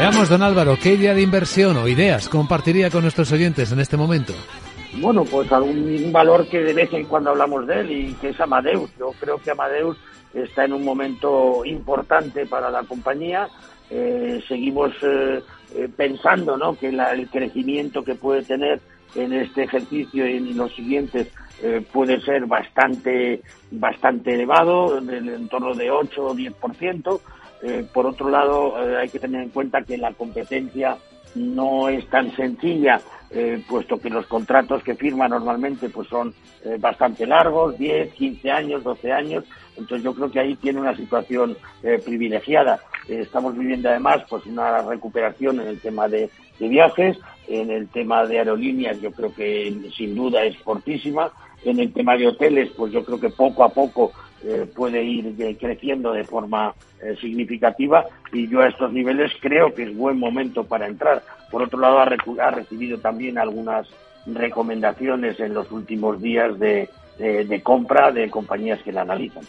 Veamos, don Álvaro, ¿qué idea de inversión o ideas compartiría con nuestros oyentes en este momento? Bueno, pues algún valor que de vez en cuando hablamos de él y que es Amadeus. Yo creo que Amadeus está en un momento importante para la compañía. Eh, seguimos eh, eh, pensando ¿no? que el crecimiento que puede tener en este ejercicio y en los siguientes puede ser bastante bastante elevado, en el entorno de 8 o 10%. Por otro lado, hay que tener en cuenta que la competencia no es tan sencilla, eh, puesto que los contratos que firma normalmente pues son eh, bastante largos, 10, 15 años, 12 años, entonces yo creo que ahí tiene una situación eh, privilegiada. estamos viviendo además pues una recuperación en el tema de, de, viajes, en el tema de aerolíneas yo creo que sin duda es fortísima, en el tema de hoteles pues yo creo que poco a poco eh, puede ir creciendo de forma eh, significativa y yo a estos niveles creo que es buen momento para entrar. Por otro lado, ha, ha recibido también algunas recomendaciones en los últimos días de compra de compañías que la analizan.